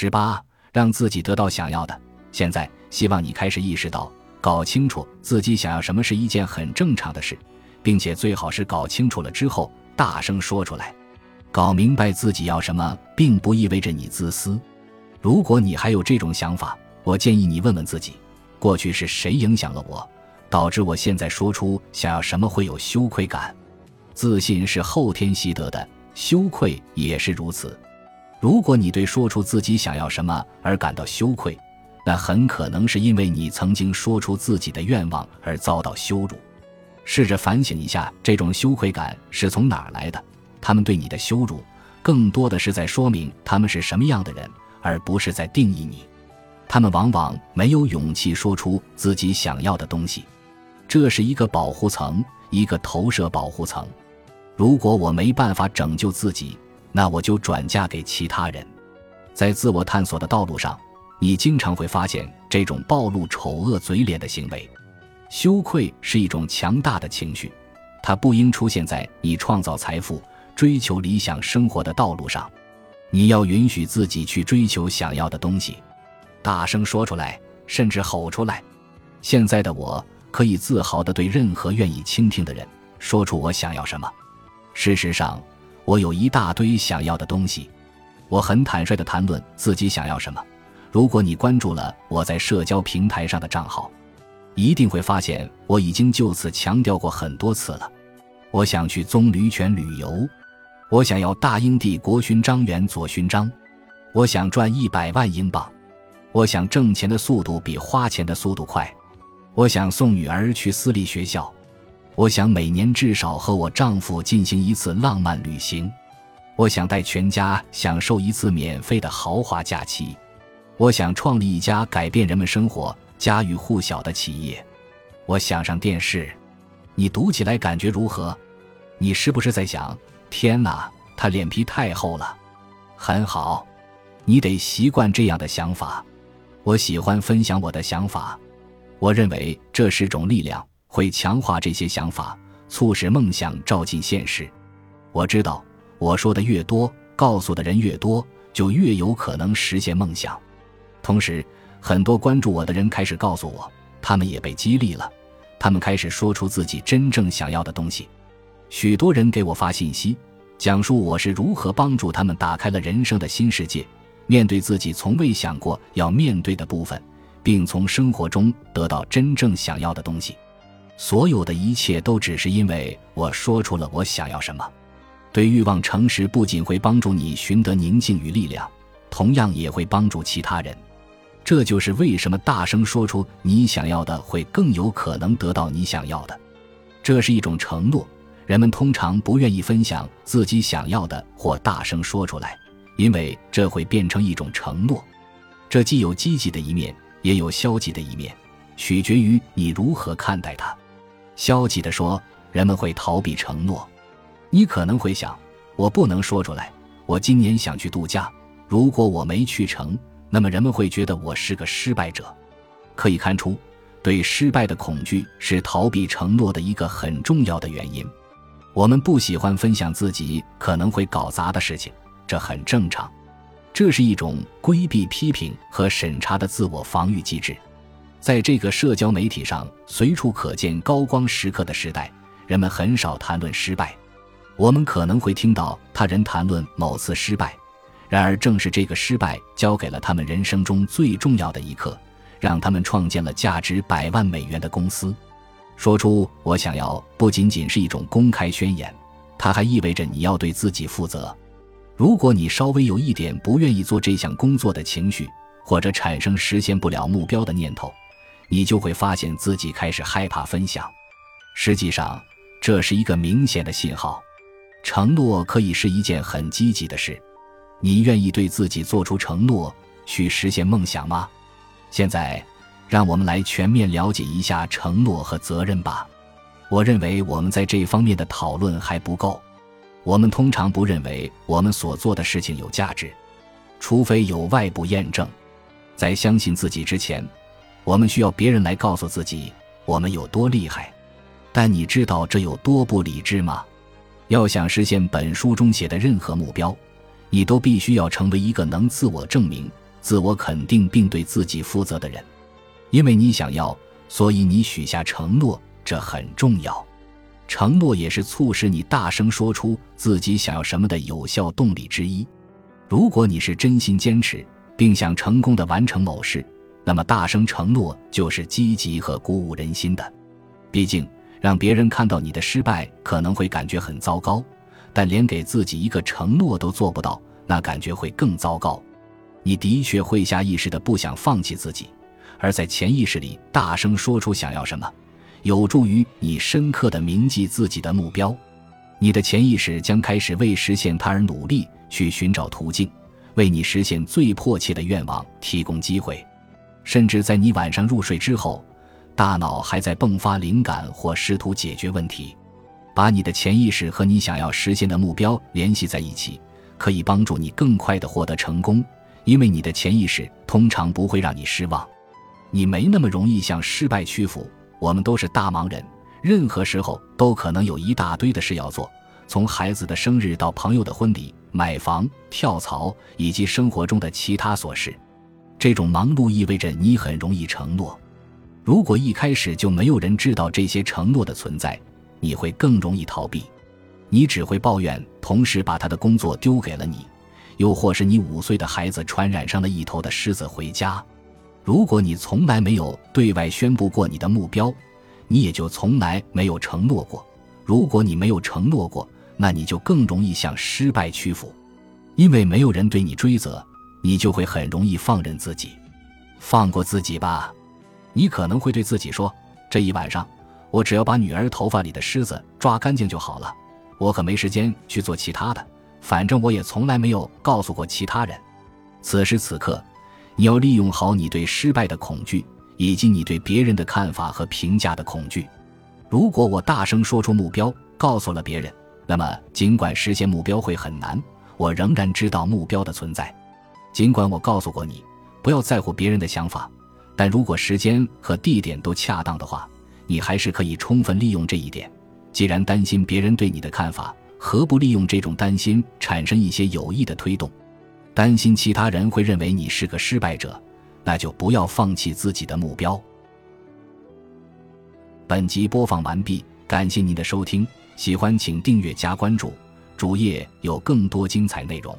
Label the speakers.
Speaker 1: 十八，让自己得到想要的。现在，希望你开始意识到，搞清楚自己想要什么是一件很正常的事，并且最好是搞清楚了之后大声说出来。搞明白自己要什么，并不意味着你自私。如果你还有这种想法，我建议你问问自己：过去是谁影响了我，导致我现在说出想要什么会有羞愧感？自信是后天习得的，羞愧也是如此。如果你对说出自己想要什么而感到羞愧，那很可能是因为你曾经说出自己的愿望而遭到羞辱。试着反省一下，这种羞愧感是从哪儿来的？他们对你的羞辱，更多的是在说明他们是什么样的人，而不是在定义你。他们往往没有勇气说出自己想要的东西，这是一个保护层，一个投射保护层。如果我没办法拯救自己，那我就转嫁给其他人。在自我探索的道路上，你经常会发现这种暴露丑恶嘴脸的行为。羞愧是一种强大的情绪，它不应出现在你创造财富、追求理想生活的道路上。你要允许自己去追求想要的东西，大声说出来，甚至吼出来。现在的我可以自豪地对任何愿意倾听的人说出我想要什么。事实上。我有一大堆想要的东西，我很坦率地谈论自己想要什么。如果你关注了我在社交平台上的账号，一定会发现我已经就此强调过很多次了。我想去棕榈泉旅游，我想要大英帝国勋章元佐勋章，我想赚一百万英镑，我想挣钱的速度比花钱的速度快，我想送女儿去私立学校。我想每年至少和我丈夫进行一次浪漫旅行，我想带全家享受一次免费的豪华假期，我想创立一家改变人们生活、家喻户晓的企业，我想上电视。你读起来感觉如何？你是不是在想：天哪，他脸皮太厚了？很好，你得习惯这样的想法。我喜欢分享我的想法，我认为这是种力量。会强化这些想法，促使梦想照进现实。我知道，我说的越多，告诉的人越多，就越有可能实现梦想。同时，很多关注我的人开始告诉我，他们也被激励了，他们开始说出自己真正想要的东西。许多人给我发信息，讲述我是如何帮助他们打开了人生的新世界，面对自己从未想过要面对的部分，并从生活中得到真正想要的东西。所有的一切都只是因为我说出了我想要什么。对欲望诚实，不仅会帮助你寻得宁静与力量，同样也会帮助其他人。这就是为什么大声说出你想要的会更有可能得到你想要的。这是一种承诺。人们通常不愿意分享自己想要的或大声说出来，因为这会变成一种承诺。这既有积极的一面，也有消极的一面，取决于你如何看待它。消极地说，人们会逃避承诺。你可能会想，我不能说出来。我今年想去度假，如果我没去成，那么人们会觉得我是个失败者。可以看出，对失败的恐惧是逃避承诺的一个很重要的原因。我们不喜欢分享自己可能会搞砸的事情，这很正常。这是一种规避批评和审查的自我防御机制。在这个社交媒体上随处可见高光时刻的时代，人们很少谈论失败。我们可能会听到他人谈论某次失败，然而正是这个失败教给了他们人生中最重要的一课，让他们创建了价值百万美元的公司。说出“我想要”不仅仅是一种公开宣言，它还意味着你要对自己负责。如果你稍微有一点不愿意做这项工作的情绪，或者产生实现不了目标的念头，你就会发现自己开始害怕分享。实际上，这是一个明显的信号。承诺可以是一件很积极的事。你愿意对自己做出承诺，去实现梦想吗？现在，让我们来全面了解一下承诺和责任吧。我认为我们在这方面的讨论还不够。我们通常不认为我们所做的事情有价值，除非有外部验证。在相信自己之前。我们需要别人来告诉自己我们有多厉害，但你知道这有多不理智吗？要想实现本书中写的任何目标，你都必须要成为一个能自我证明、自我肯定并对自己负责的人。因为你想要，所以你许下承诺，这很重要。承诺也是促使你大声说出自己想要什么的有效动力之一。如果你是真心坚持，并想成功的完成某事，那么大声承诺就是积极和鼓舞人心的。毕竟，让别人看到你的失败可能会感觉很糟糕，但连给自己一个承诺都做不到，那感觉会更糟糕。你的确会下意识的不想放弃自己，而在潜意识里大声说出想要什么，有助于你深刻的铭记自己的目标。你的潜意识将开始为实现它而努力，去寻找途径。为你实现最迫切的愿望提供机会，甚至在你晚上入睡之后，大脑还在迸发灵感或试图解决问题。把你的潜意识和你想要实现的目标联系在一起，可以帮助你更快地获得成功。因为你的潜意识通常不会让你失望，你没那么容易向失败屈服。我们都是大忙人，任何时候都可能有一大堆的事要做。从孩子的生日到朋友的婚礼、买房、跳槽以及生活中的其他琐事，这种忙碌意味着你很容易承诺。如果一开始就没有人知道这些承诺的存在，你会更容易逃避。你只会抱怨同事把他的工作丢给了你，又或是你五岁的孩子传染上了一头的狮子回家。如果你从来没有对外宣布过你的目标，你也就从来没有承诺过。如果你没有承诺过，那你就更容易向失败屈服，因为没有人对你追责，你就会很容易放任自己，放过自己吧。你可能会对自己说：“这一晚上，我只要把女儿头发里的虱子抓干净就好了。我可没时间去做其他的，反正我也从来没有告诉过其他人。”此时此刻，你要利用好你对失败的恐惧，以及你对别人的看法和评价的恐惧。如果我大声说出目标，告诉了别人。那么，尽管实现目标会很难，我仍然知道目标的存在。尽管我告诉过你不要在乎别人的想法，但如果时间和地点都恰当的话，你还是可以充分利用这一点。既然担心别人对你的看法，何不利用这种担心产生一些有益的推动？担心其他人会认为你是个失败者，那就不要放弃自己的目标。本集播放完毕，感谢您的收听。喜欢请订阅加关注，主页有更多精彩内容。